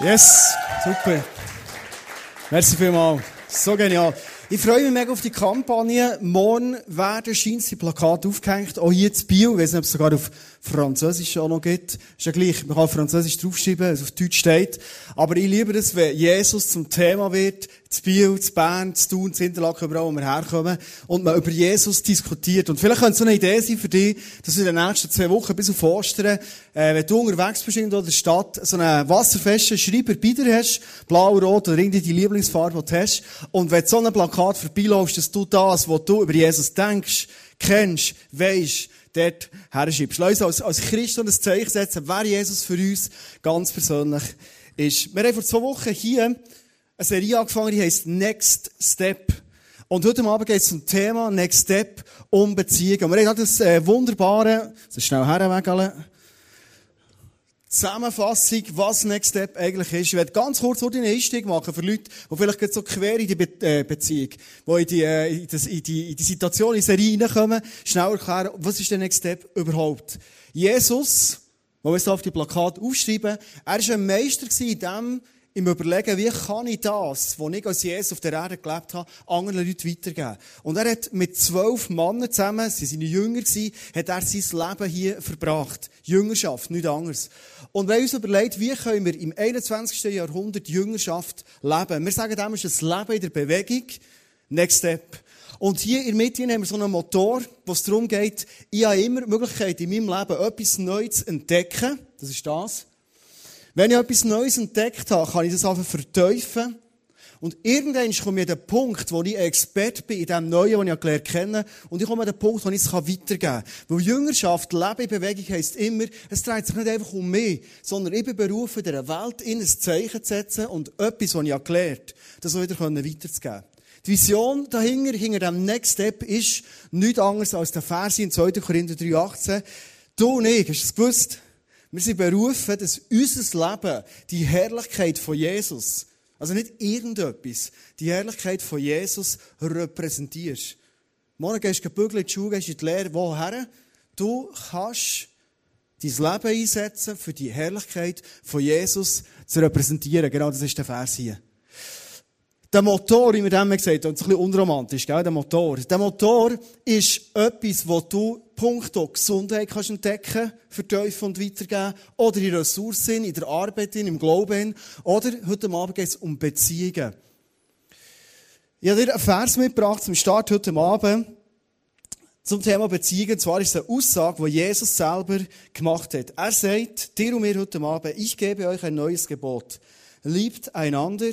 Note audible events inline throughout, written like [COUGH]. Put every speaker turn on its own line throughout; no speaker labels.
Yes, super. Merci vielmals. So genial. Ich freue mich mega auf die Kampagne. Morgen werden scheint die Plakate aufgehängt. Auch hier zu Bio. Ich weiß nicht, ob es sogar auf Französisch auch noch gibt. Ist ja gleich. Man kann Französisch draufschreiben, es auf Deutsch steht. Aber ich liebe es, wenn Jesus zum Thema wird. Zu Biel, zu Bern, zu Thun, zu Interlaken, überall, wo wir herkommen. Und man über Jesus diskutiert. Und vielleicht könnte es so eine Idee sein für dich, dass du in den nächsten zwei Wochen bis auf Ostern, äh, wenn du unterwegs bist in der Stadt, so einen wasserfesten Schreiber bei dir hast, blau, rot oder irgendwie die Lieblingsfarbe, die du hast. Und wenn du so ein Plakat vorbeiläufst, dass du das, was du über Jesus denkst, kennst, weisst, dort herschreibst. Lass uns als, als Christen ein Zeichen setzen, wer Jesus für uns ganz persönlich ist. Wir haben vor zwei Wochen hier eine Serie angefangen, die heisst Next Step. Und heute Abend geht es zum Thema Next Step um Beziehungen. Und wir haben das äh, wunderbare, so schnell herwägeln, Zusammenfassung, was Next Step eigentlich ist. Ich werde ganz kurz einen Einstieg machen für Leute, die vielleicht so quer in die Be äh, Beziehung, die in die, äh, in, das, in, die, in die Situation, in Serie reinkommen, schnell erklären, was ist der Next Step überhaupt? Jesus, wo wir es auf die Plakat aufschreiben, er war ein Meister in dem, im Überlegen, wie kann ich das, was ich als Jesus auf der Erde gelebt habe, anderen Leuten weitergeben. Und er hat mit zwölf Männern zusammen, sie sind Jünger hat er sein Leben hier verbracht. Jüngerschaft, nichts anderes. Und wir haben uns überlegt, wie können wir im 21. Jahrhundert Jüngerschaft leben. Wir sagen dem, ist das Leben in der Bewegung. Next Step. Und hier in Mitte haben wir so einen Motor, wo es darum geht, ich habe immer die Möglichkeit, in meinem Leben etwas Neues zu entdecken. Das ist das. Wenn ich etwas Neues entdeckt habe, kann ich das einfach verteufeln. Und irgendwann komme ich an den Punkt, wo ich Experte bin in dem Neuen, das ich gelernt kenne. Und ich komme an den Punkt, wo ich es weitergeben kann. Weil Jüngerschaft, Leben in Bewegung heisst immer, es dreht sich nicht einfach um mich, sondern ich bin berufen, der Welt in ein Zeichen zu setzen und etwas, was ich gelernt habe, das wieder weiterzugeben. Die Vision dahinter, hinter dem Next Step, ist nichts anderes als der Vers in 2. Korinther 3,18. Du und ich, hast du es gewusst? Wir sind berufen, dass unser Leben die Herrlichkeit von Jesus, also nicht irgendetwas, die Herrlichkeit von Jesus repräsentierst. Morgen gehst du in die Schule, gehst in die Lehre, woher? Du kannst dein Leben einsetzen, für die Herrlichkeit von Jesus zu repräsentieren. Genau das ist der Vers hier. Der Motor, wie wir dem gesagt haben, ist ein bisschen unromantisch, gell? Der Motor. Der Motor ist etwas, wo du punkto Gesundheit kannst entdecken, verteufeln und weitergeben. Oder in Ressourcen, in der Arbeit, im Glauben. Oder heute Abend geht es um Beziehungen. Ich habe dir einen Vers mitgebracht zum Start heute Abend zum Thema Beziehungen. Und zwar ist es eine Aussage, die Jesus selber gemacht hat. Er sagt, dir und mir heute Abend, ich gebe euch ein neues Gebot. Liebt einander,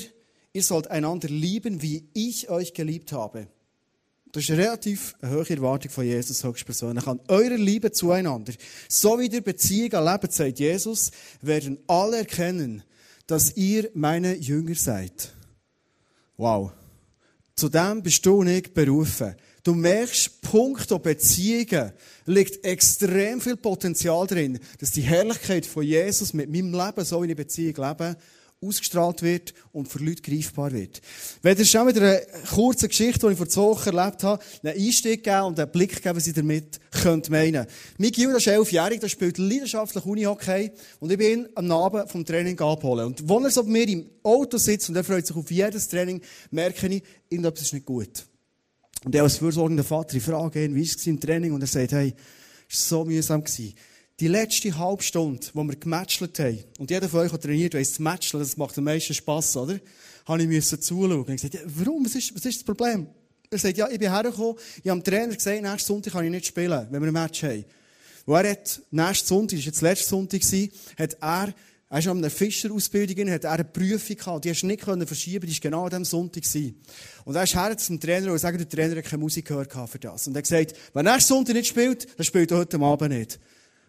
ihr sollt einander lieben, wie ich euch geliebt habe. Das ist eine relativ hohe Erwartung von Jesus höchstpersönlich. An eurer Liebe zueinander, so wie der Beziehung erlebt, sagt Jesus, werden alle erkennen, dass ihr meine Jünger seid. Wow. Zu dem bist du nicht berufen. Du merkst, Punkt Beziehungen liegt extrem viel Potenzial drin, dass die Herrlichkeit von Jesus mit meinem Leben, so wie ich Beziehung lebe, ausgestrahlt wird und für Leute greifbar wird. Wenn ihr schon mit einer kurzen Geschichte, die ich vor zwei Wochen erlebt habe, einen Einstieg geben und einen Blick geben, was ihr damit könnt meinen. Mein Gil, der ist elfjährig, der spielt leidenschaftlich Unihockey und ich bin ihn am Abend vom Training abholen. Und wenn er so bei mir im Auto sitzt und er freut sich auf jedes Training, merke ich, irgendetwas ist nicht gut. Und er als fürsorgender Vater, ich frage ihn, wie war es im Training? Und er sagt, hey, es war so mühsam gewesen die letzte halbe Stunde, wo wir gematchelt haben, und jeder von euch hat trainiert, weiss, das Matcheln, das macht am meisten Spass, oder? Habe ich müssen zuschauen. Und gesagt, ja, warum? Was ist, was ist das Problem? Er sagt, ja, ich bin hergekommen, ich habe dem Trainer gesagt, nächsten Sonntag kann ich nicht spielen, wenn wir ein Match haben. Wo er hat, nächsten Sonntag, das war jetzt letzten Sonntag, hat er, er ist an einer Fischerausbildung, hat er eine Prüfung gehabt, die hast du nicht verschieben, die war genau an diesem Sonntag. Und er ist her zum Trainer und sagt, der Trainer hat keine Musik gehört für das. Und er hat gesagt, wenn nächsten Sonntag nicht spielt, dann spielt er heute Abend nicht.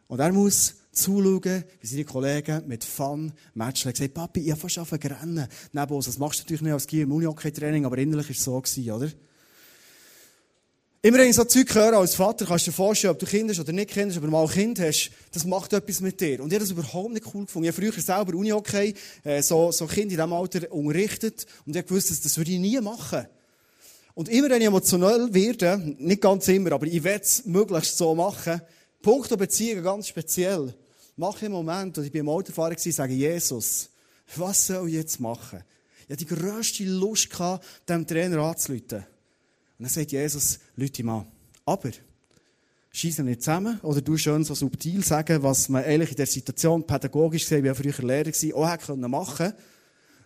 Und er muss zuschauen, wie seine Kollegen mit Fun matchen. Er sagt, Papi, ich habe fast angefangen rennen. Neben uns. Das machst du natürlich nicht als Gier im Unihockey-Training, aber innerlich war es so gewesen, oder? Immer wenn ich so Zeug höre als Vater, kannst du dir vorstellen, ob du Kinder hast oder nicht Kinder hast, aber mal ein Kind hast, das macht etwas mit dir. Und ich habe das überhaupt nicht cool gefunden. Ich habe früher selber Unihockey, äh, so, so Kinder in diesem Alter unterrichtet und ich gewusst, das, würde ich nie machen. Und immer wenn ich emotionell werde, nicht ganz immer, aber ich werde es möglichst so machen, Punkt Beziehungen ganz speziell. Mache im Moment, als ich beim Autofahren war, sage Jesus, Was soll ich jetzt machen? Ich hatte die grösste Lust, gehabt, dem Trainer anzuleiten. Und dann sagt Jesus, Leute mal. Aber, schießen nicht zusammen, oder du schön so subtil sagen, was man eigentlich in der Situation pädagogisch gesehen, wie er früher Lehrer war, auch machen können.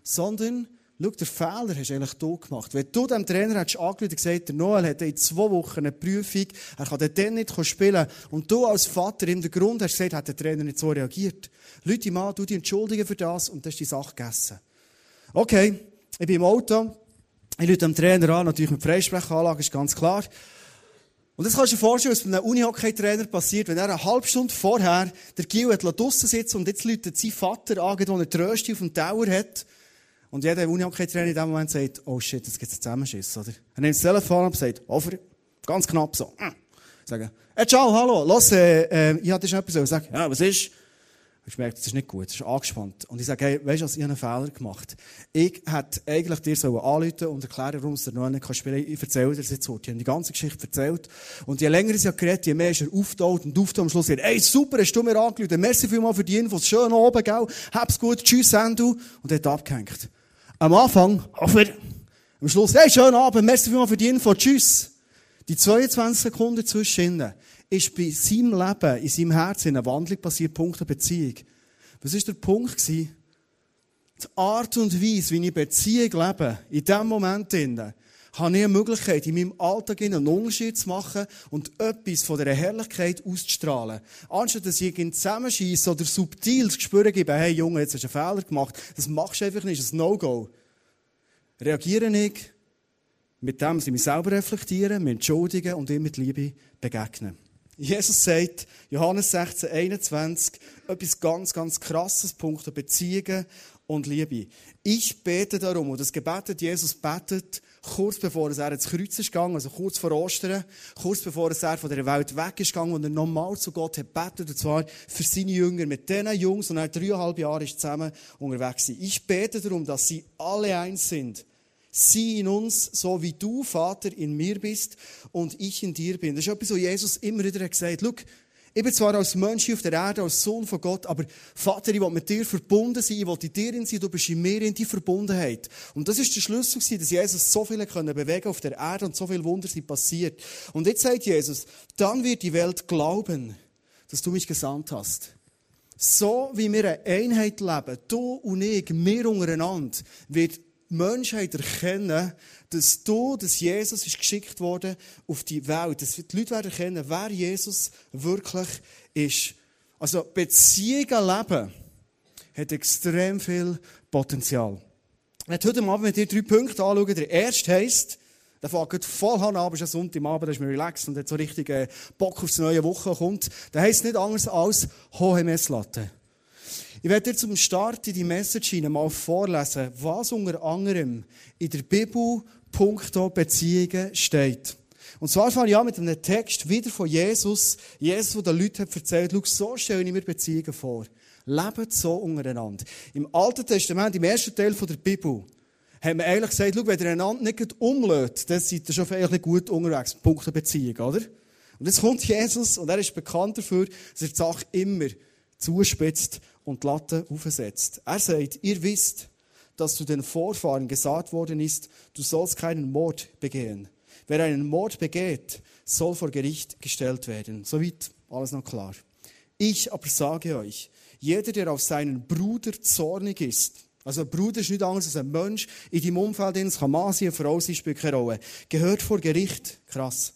Sondern, schau, der Fehler hast du eigentlich du gemacht. Wenn du dem Trainer hättest angerufen und gesagt, der Noel hat in zwei Wochen eine Prüfung, er kann dann nicht spielen, und du als Vater der Grund hast gesagt, hat der Trainer nicht so reagiert. Leute mal, du dich entschuldigen für das, und das ist die Sache gegessen. Okay, ich bin im Auto, ich rufe dem Trainer an, natürlich mit Freisprechanlage, ist ganz klar. Und das kannst du dir vorstellen, was bei einem Unihockey-Trainer passiert, wenn er eine halbe Stunde vorher der Gil hat draussen sitzen und jetzt läutet sein Vater an, wo er Tröste auf dem Tower hat. Und jeder Unihockey-Trainer in dem Moment sagt, oh shit, jetzt gibt's einen Zusammenschiss, oder? Er nimmt das Telefon und sagt, over, ganz knapp so. Sagen, hey, ciao, hallo, los, äh, äh, ich hatte schon etwas zu sagen. Ja, was ist? Ich merke, das ist nicht gut, das ist angespannt. Und ich sage, hey, weißt du was, ich habe einen Fehler gemacht. Ich hätte eigentlich dir so anrufen und erklären, warum es dir noch nicht spielen kann. Ich erzähle dir das jetzt heute. Ich habe die ganze Geschichte erzählt. Und je länger ich es geredet je mehr ist er aufgetaucht und aufgetaucht. Am Schluss sagt hey, super, hast du mir angerufen. Merci vielmals für die Infos. Schön oben, gell? Hab's gut. Tschüss, Sandu. Und er hat abgehängt. Am Anfang, aber, am Schluss, hey, schönen Abend. Merci vielmals für die Infos. Tschüss. Die 22 Sekunden zwischen ist bei seinem Leben, in seinem Herzen eine Wandlung passiert, Punkt der Beziehung. Was war der Punkt? Die Art und Weise, wie ich Beziehung lebe, in diesem Moment, habe ich eine Möglichkeit, in meinem Alltag einen Unterschied zu machen und etwas von dieser Herrlichkeit auszustrahlen. Anstatt dass ich ihn zusammenschieße oder subtil das Gespür gebe, hey Junge, jetzt hast du einen Fehler gemacht, das machst du einfach nicht, das ist ein No-Go. Reagiere ich mit dem, dass ich mich selber reflektiere, mich entschuldige und ihm mit Liebe begegne. Jesus sagt, Johannes 16, 21, etwas ganz, ganz krasses, Punkt der Beziehungen und Liebe. Ich bete darum, und das Gebet hat Jesus betet, kurz bevor er ins Kreuz ist gegangen, also kurz vor Ostern, kurz bevor er von der Welt weg ist gegangen und er nochmal zu Gott hat betet, und zwar für seine Jünger, mit diesen Jungs, und er dreieinhalb Jahre ist zusammen unterwegs gewesen. Ich bete darum, dass sie alle eins sind Sie in uns, so wie du, Vater, in mir bist und ich in dir bin. Das ist etwas, was Jesus immer wieder gesagt hat. Schau, ich bin zwar als Mensch auf der Erde, als Sohn von Gott, aber Vater, ich will mit dir verbunden sein, ich will in dir sein, du bist in mir in die Verbundenheit. Und das ist der Schlüssel dass Jesus so viele können bewegen auf der Erde und so viel Wunder sind passiert. Und jetzt sagt Jesus, dann wird die Welt glauben, dass du mich gesandt hast. So wie wir eine Einheit leben, du und ich, wir untereinander, wird Menschheit erkennen, dass du, dass Jesus ist geschickt worden auf die Welt. Dass die Leute werden erkennen, wer Jesus wirklich ist. Also Beziehungen leben hat extrem viel Potenzial. Ich werde heute Abend mit dir drei Punkte anschauen. Der erste heisst, der fängt voll an, aber ist ein Sonntagabend, da ist man relaxed und hat so richtig äh, Bock auf die neue Woche kommt. Der heisst nicht anders als hohe Messlatte. Ich werde dir zum Start in die Message mal vorlesen, was unter anderem in der Bibel punkto Beziehungen steht. Und zwar fange ich an mit einem Text wieder von Jesus. Jesus, der den Leuten hat erzählt, schau, so stelle ich mir Beziehungen vor. Lebt so untereinander. Im Alten Testament, im ersten Teil der Bibel, haben wir eigentlich gesagt, schau, wenn ihr einander nicht umlädt, dann seid ihr schon vielleicht gut unterwegs. Punkt Beziehung, oder? Und jetzt kommt Jesus und er ist bekannt dafür, dass er die Sache immer zuspitzt und die Latte aufsetzt. Er sagt, ihr wisst, dass zu den Vorfahren gesagt worden ist, du sollst keinen Mord begehen. Wer einen Mord begeht, soll vor Gericht gestellt werden. Soweit alles noch klar. Ich aber sage euch, jeder, der auf seinen Bruder zornig ist, also ein Bruder ist nicht anders als ein Mensch in deinem Umfeld, Mann sein, eine Frau sein, spielt gehört vor Gericht. Krass.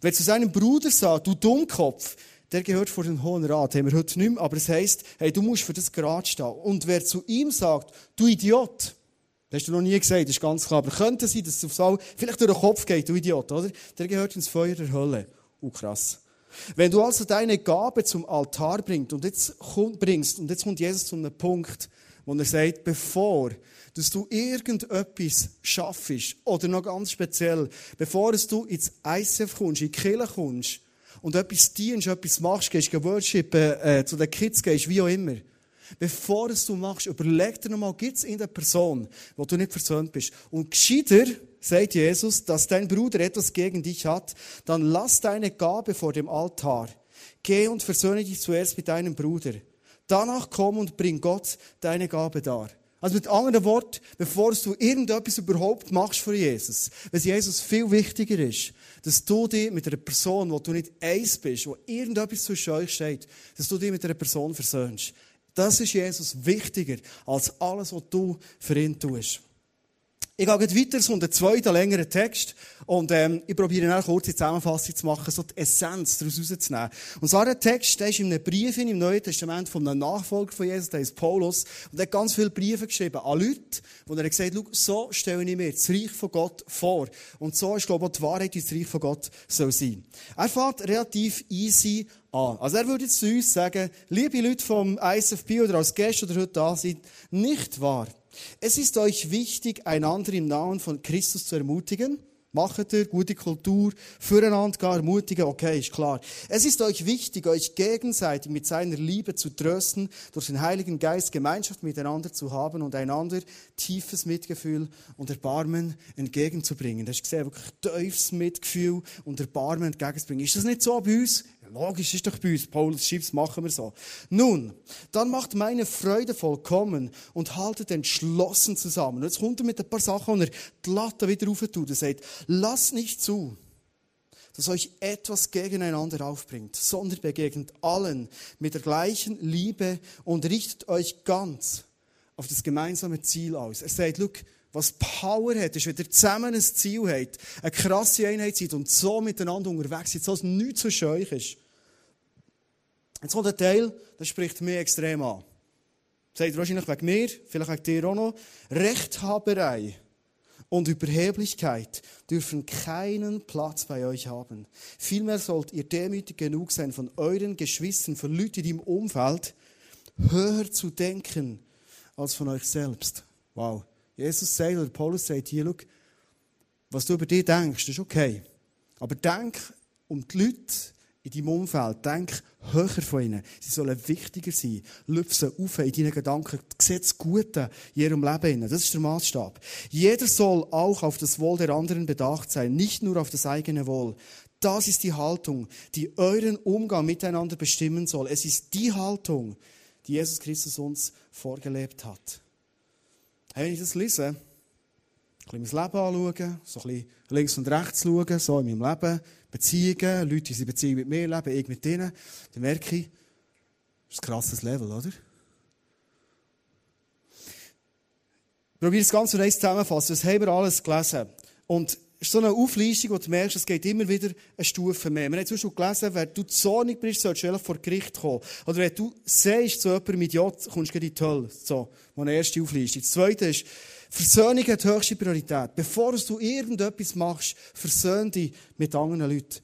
Wer zu seinem Bruder sagt, du Dummkopf, der gehört vor den Hohen Rat. Haben wir heute nicht mehr, aber es heisst, hey, du musst für das gerade stehen. Und wer zu ihm sagt, du Idiot, das hast du noch nie gesagt, das ist ganz klar, aber könnte sein, dass es aufs All vielleicht durch den Kopf geht, du Idiot, oder? Der gehört ins Feuer der Hölle. Oh, krass. Wenn du also deine Gabe zum Altar bringst und jetzt, bringst, und jetzt kommt Jesus zu einem Punkt, wo er sagt, bevor dass du irgendetwas schaffst, oder noch ganz speziell, bevor du ins ICF kommst, in die Kirche kommst, und etwas dienst, etwas machst, gehst worshipen, äh, zu den Kids gehst, wie auch immer. Bevor es du machst, überleg dir nochmal, gibt es in der Person, wo du nicht versöhnt bist. Und gescheiter, sagt Jesus, dass dein Bruder etwas gegen dich hat, dann lass deine Gabe vor dem Altar. Geh und versöhne dich zuerst mit deinem Bruder. Danach komm und bring Gott deine Gabe dar. Also mit anderen Worten, bevor du irgendetwas überhaupt machst für Jesus, wenn Jesus viel wichtiger ist, dass du dich mit einer Person, wo du nicht eins bist, wo irgendetwas zwischen euch steht, dass du dich mit einer Person versöhnst. Das ist Jesus wichtiger als alles, was du für ihn tust. Ich gehe weiter zu einem zweiten längeren Text und ähm, ich probiere eine kurze Zusammenfassung zu machen, so die Essenz daraus rauszunehmen. Und zwar der Text, der ist in einem Brief im Neuen Testament von einem Nachfolger von Jesus, der ist Paulus, und er hat ganz viele Briefe geschrieben an Leute, wo er gesagt hat, so stelle ich mir das Reich von Gott vor. Und so ist, glaube ich, die Wahrheit, wie das Reich von Gott soll sein. Er fährt relativ easy an. Also er würde jetzt zu uns sagen, liebe Leute vom ISFP oder als Gäste oder heute da sind, nicht wahr. Es ist euch wichtig, einander im Namen von Christus zu ermutigen. Macht ihr gute Kultur, füreinander gar ermutigen, okay, ist klar. Es ist euch wichtig, euch gegenseitig mit seiner Liebe zu trösten, durch den Heiligen Geist Gemeinschaft miteinander zu haben und einander tiefes Mitgefühl und Erbarmen entgegenzubringen. Das ist gesehen, wirklich tiefes Mitgefühl und Erbarmen entgegenzubringen. Ist das nicht so bei uns? Logisch ist doch bei uns. Paulus schreibt, machen wir so. Nun, dann macht meine Freude vollkommen und haltet entschlossen zusammen. Und jetzt kommt er mit ein paar Sachen, und er die Latte wieder rauf tut. Er sagt, lasst nicht zu, dass euch etwas gegeneinander aufbringt, sondern begegnet allen mit der gleichen Liebe und richtet euch ganz auf das gemeinsame Ziel aus. Er sagt, look, was Power hat, ist, wenn ihr zusammen ein Ziel habt, eine krasse Einheit seid und so miteinander unterwegs seid, so dass nichts zwischen euch ist. Jetzt kommt ein Teil, das spricht mich extrem an. Das sagt wahrscheinlich wegen mir, vielleicht wegen dir auch noch. Rechthaberei und Überheblichkeit dürfen keinen Platz bei euch haben. Vielmehr sollt ihr demütig genug sein, von euren Geschwistern, von Leuten deinem Umfeld, höher zu denken als von euch selbst. Wow. Jesus sagt, oder Paulus sagt hier, schau, was du über dich denkst, ist okay. Aber denk um die Leute in deinem Umfeld, denk höher von ihnen. Sie sollen wichtiger sein. Lüpf sie auf in deinen Gedanken. Seht das Gute in ihrem Leben. Das ist der Maßstab. Jeder soll auch auf das Wohl der anderen bedacht sein, nicht nur auf das eigene Wohl. Das ist die Haltung, die euren Umgang miteinander bestimmen soll. Es ist die Haltung, die Jesus Christus uns vorgelebt hat. Hey, wenn ich das lese, ein bisschen mein Leben anschauen, so ein bisschen links und rechts schauen, so in meinem Leben, Beziehungen, Leute, die in Beziehung mit mir leben, ich mit ihnen, dann merke ich, das ist ein krasses Level, oder? Ich probiere das Ganze noch zusammenfassen. Was haben wir alles gelesen? Und es ist so eine Auflistung, wo du merkst, es geht immer wieder eine Stufe mehr. Wir haben zum Beispiel gelesen, wenn du zornig bist, sollst du vor Gericht kommen. Oder wenn du sagst zu jemandem Idiot, kommst du in die Hölle. So, eine erste Auflistung. Das zweite ist, Versöhnung hat höchste Priorität. Bevor du irgendetwas machst, versöhn dich mit anderen Leuten.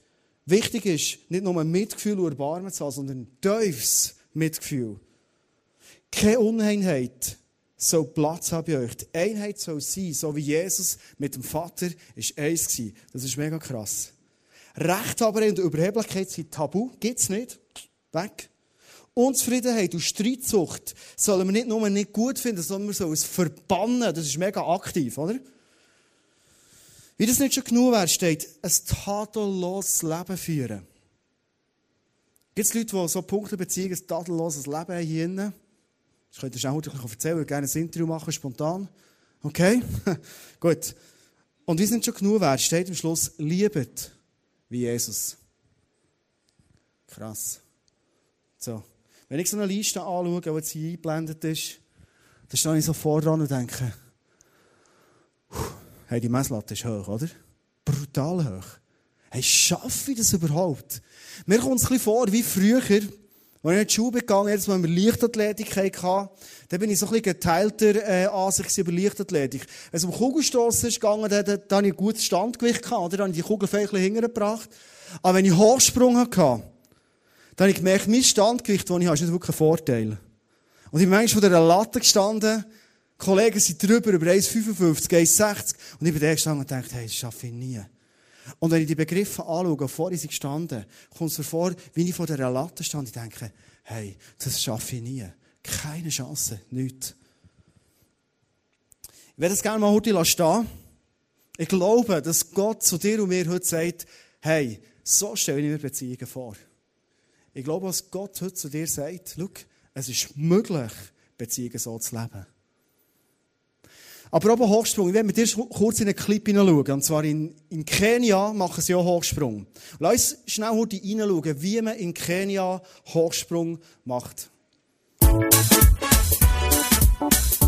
Wichtig ist, nicht nur ein Mitgefühl und Erbarmen zu haben, sondern tiefes Mitgefühl. Keine Uneinheit soll Platz haben bei euch. Die Einheit soll sein, so wie Jesus mit dem Vater ist eins gewesen. Das ist mega krass. Rechthaberei und Überheblichkeit sind tabu. Gibt's nicht. Weg. Unzufriedenheit und Streitsucht sollen wir nicht nur nicht gut finden, sondern wir sollen es verbannen. Das ist mega aktiv, oder? Wie das nicht schon genug wäre, steht, ein tadelloses Leben führen. Gibt es Leute, die so Punkte beziehen, ein tadelloses Leben hier drinnen? Das könnt ihr schnell erzählen, ich gerne ein Interview machen, spontan. Okay? [LAUGHS] Gut. Und wie es nicht schon genug wäre, steht am Schluss, liebet wie Jesus. Krass. So. Wenn ich so eine Liste anschaue, die jetzt hier eingeblendet ist, dann stehe ich so vor dran und denke, hey, die Messlatte ist hoch, oder? Brutal hoch. Hey, schaffe ich das überhaupt? Mir kommt es ein bisschen vor wie früher, als ich in die Schule gegangen bin, als wir Leichtathletik hatten, dann bin ich so ein bisschen geteilter äh, Ansicht über Leichtathletik. Wenn es um Kugelstossen gegangen, dann, dann, dann habe ich ein gutes Standgewicht oder? Dann habe ich die Kugel vielleicht hingebracht. Aber wenn ich Hochsprung hatte, dann habe ich gemerkt, mein Standgewicht, das ich habe, ist nicht wirklich ein Vorteil. Und ich bin manchmal von der Latte gestanden, Kollegen sind drüber, über 1,55, 1,60. Und ich bin da gestanden und dachte, hey, das schaffe ich nie. Und wenn ich die Begriffe anschaue, vor ich gestanden, kommt es mir vor, wie ich vor der Latte stand, ich denke, hey, das schaffe ich nie. Keine Chance, nichts. Ich werde das gerne mal heute stehen. Ich glaube, dass Gott zu dir und mir heute sagt, hey, so stelle ich mir Beziehungen vor. Ich glaube, was Gott heute zu dir sagt, schau, Es ist möglich, Beziehungen so zu leben. Aber auch Hochsprung. Ich will mit dir kurz in einen Clip hineinschauen. Und zwar in, in Kenia machen sie auch Hochsprung. Lass uns schnell heute hineinschauen, wie man in Kenia Hochsprung macht.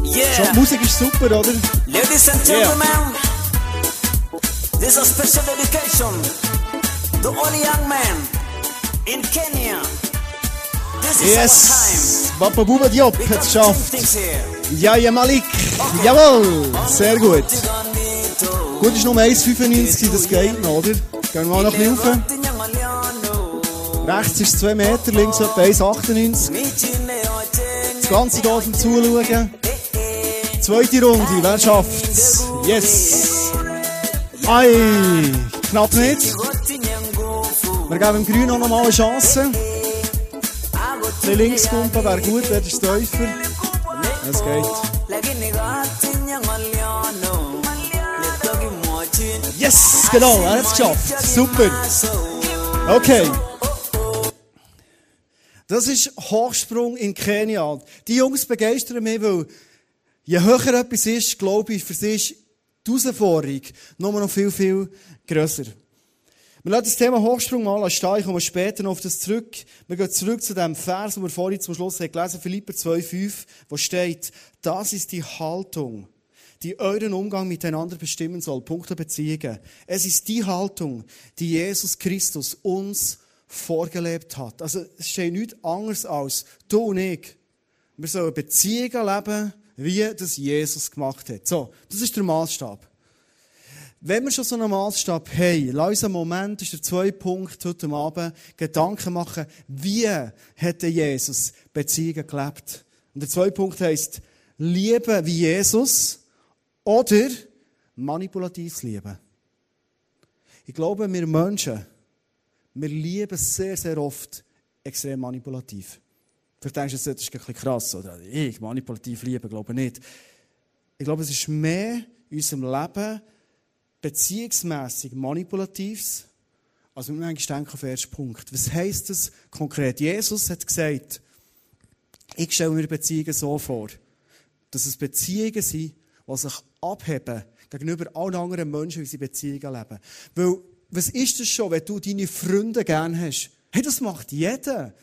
Yeah.
So, die Musik ist super, oder?
Ladies and gentlemen, this is a special dedication to all young men in Kenya. This is
Yes! Papa Buba Diop hat es geschafft. Ja, ja, Malik. Jawohl! Sehr gut. Gut, ist nur 1,95, das geht noch, oder? Gehen wir noch ein bisschen rauf. Rechts ist es 2 Meter, links etwa 1,98. Das Ganze geht zum Zuschauen. Zweite Runde, wer schafft's? Yes! Ei, knapp nicht. Wir geben dem Grün noch mal eine Chance. Der Linkskumpen wäre gut, der Stäufer. Es geht. Yes, genau, er hat es geschafft. Super. Okay. Das ist Hochsprung in Kenia. Die Jungs begeistern mich, weil je höher etwas ist, glaube ich, für sie ist die Herausforderung nur noch viel, viel grösser. Wir lassen das Thema Hochsprung mal stehen. Ich komme später noch auf das zurück. Wir gehen zurück zu dem Vers, den wir vorhin zum Schluss haben gelesen Philipper 2,5, wo steht, das ist die Haltung, die euren Umgang miteinander bestimmen soll. Punkt der Beziehungen. Es ist die Haltung, die Jesus Christus uns vorgelebt hat. Also, es steht nichts anderes als du und ich. Wir sollen Beziehungen leben, wie das Jesus gemacht hat. So, das ist der Maßstab. Wenn wir schon so einen Maßstab haben, lass uns einen Moment, das ist der zweite Punkt heute Abend, Gedanken machen, wie hat Jesus Beziehungen gelebt? Und der zweite Punkt heisst, lieben wie Jesus oder manipulativ lieben. Ich glaube, wir Menschen, wir lieben sehr, sehr oft extrem manipulativ. Vielleicht denkst du, das ist ein bisschen krass, oder? Ich manipulativ lieben, glaube nicht. Ich glaube, es ist mehr in unserem Leben beziehungsmässig manipulatives, als wir manchmal denken auf den ersten Punkt. Was heisst das konkret? Jesus hat gesagt, ich stelle mir Beziehungen so vor, dass es Beziehungen sind, die sich abheben gegenüber allen anderen Menschen, wie sie Beziehungen leben. Weil, was ist das schon, wenn du deine Freunde gerne hast? Hey, das macht jeder.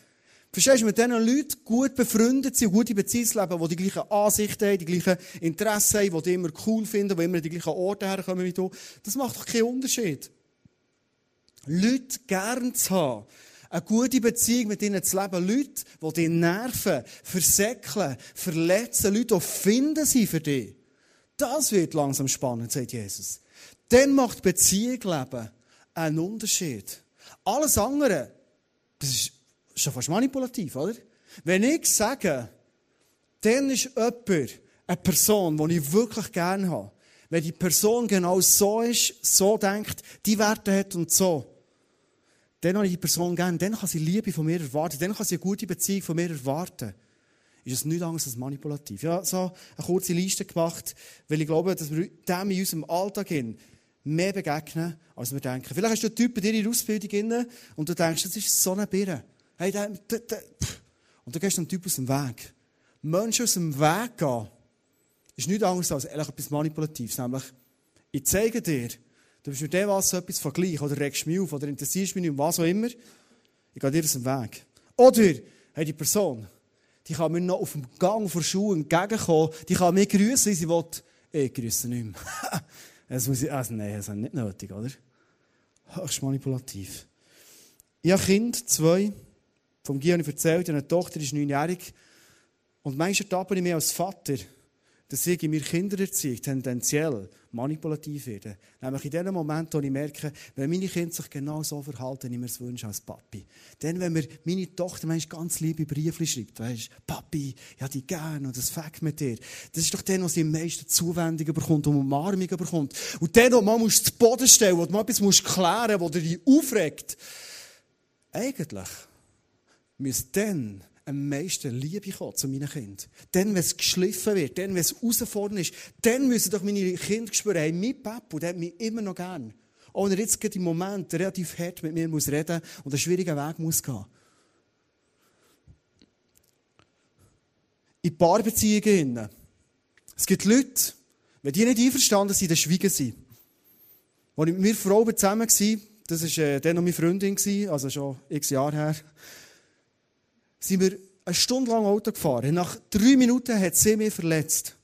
Verstehst du, mit diesen Leuten gut befreundet sind, gute Beziehungen leben, die die gleichen Ansichten haben, die gleichen Interessen haben, die dich immer cool finden, die immer an die gleichen Orte herkommen wie du, das macht doch keinen Unterschied. Leute gern zu haben, eine gute Beziehung mit ihnen zu leben, Leute, die dich nerven, versäckeln, verletzen, Leute, die finden sie für dich. Das wird langsam spannend, sagt Jesus. Dann macht Beziehung leben einen Unterschied. Alles andere, das ist schon fast manipulativ, oder? Wenn ich sage, dann ist jemand eine Person, die ich wirklich gerne habe. Wenn die Person genau so ist, so denkt, die Werte hat und so, dann habe ich die Person gerne, dann kann sie Liebe von mir erwarten, dann kann sie eine gute Beziehung von mir erwarten. Ist es nichts anderes als manipulativ. Ja, so eine kurze Liste gemacht, weil ich glaube, dass wir dem in unserem Alltag hin mehr begegnen, als wir denken. Vielleicht hast du einen Typ bei dir in der Ausbildung und du denkst, das ist so eine Birne. Hey, der, der, der, und dann gehst du einem Typ aus dem Weg. Menschen aus dem Weg gehen, ist nichts anderes als ehrlich etwas Manipulatives. Nämlich, ich zeige dir, du bist mit dem was etwas vergleichen, oder regst mich auf, oder interessierst mich nicht, was auch immer. Ich gehe dir aus dem Weg. Oder, hey, die Person, die kann mir noch auf dem Gang vor Schuhe entgegenkommen, die kann mich grüßen, wie sie will. Ich grüße nicht mehr. [LAUGHS] das muss ich, also nein, das ist nicht nötig, oder? Höchst manipulativ. Ich habe Kind, zwei. Vom Guy erzählt, eine Tochter ist neunjährig. Und manchmal ertappe ich mich als Vater, dass ich in mir Kindererziehung tendenziell manipulativ werde. Nämlich in dem Moment, wo ich merke, wenn meine Kinder sich genau so verhalten, wie ich mir es wünsche als Papi. Dann, wenn mir meine Tochter manchmal ganz liebe Briefe schreibt, weisst, Papi, ich habe dich gern und das fängt mit dir. Das ist doch der, was sie am meisten Zuwendung bekommt und Umarmung bekommt. Und der, wo man zu Boden stellen, wo man etwas muss klären wo dich aufregt. Eigentlich müsste dann am meisten Liebe kommen zu meinen Kindern. Dann, wenn es geschliffen wird, dann, wenn es herausfordernd ist, dann müssen doch meine Kinder spüren, hey, mein Papa, der hat mich immer noch gern. Auch wenn er jetzt gerade im Moment relativ hart mit mir muss reden und einen schwierigen Weg muss gehen. in Paarbeziehungen. Es gibt Leute, wenn die nicht einverstanden sind, dann schweigen sie. Als ich mit meiner Frau zusammen war, das war äh, dann noch meine Freundin, also schon x Jahre her, sind wir eine Stunde lang Auto gefahren. Nach drei Minuten hat sie mich verletzt.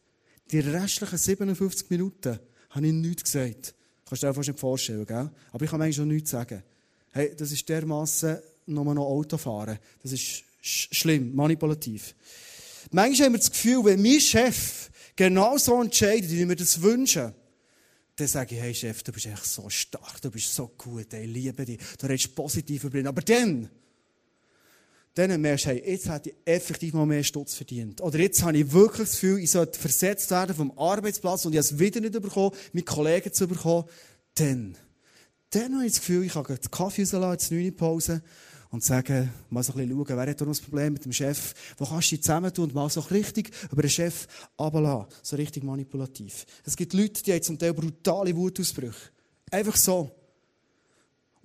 Die restlichen 57 Minuten habe ich nichts gesagt. Kannst du dir fast nicht vorstellen, gell? Aber ich kann eigentlich schon nichts sagen. Hey, das ist dermassen nur noch Auto fahren. Das ist sch schlimm, manipulativ. Manchmal haben wir das Gefühl, wenn mein Chef genau so entscheidet, wie wir das wünschen, dann sage ich, hey Chef, du bist echt so stark, du bist so gut, ich liebe dich, du redest positiv über ihn. Aber dann, dann merkst du, hey, jetzt hätte ich effektiv mal mehr Stutz verdient. Oder jetzt habe ich wirklich das Gefühl, ich sollte versetzt werden vom Arbeitsplatz und ich habe es wieder nicht bekommen, mit Kollegen zu bekommen. Dann, dann habe ich das Gefühl, ich kann den Kaffee rauslassen, jetzt 9 Pause und sagen, mal so ein bisschen schauen, wer hat da ein Problem mit dem Chef, wo kannst du dich zusammentun und mal so richtig über den Chef runterlassen. So richtig manipulativ. Es gibt Leute, die haben zum Teil brutale Wutausbrüche. Einfach so.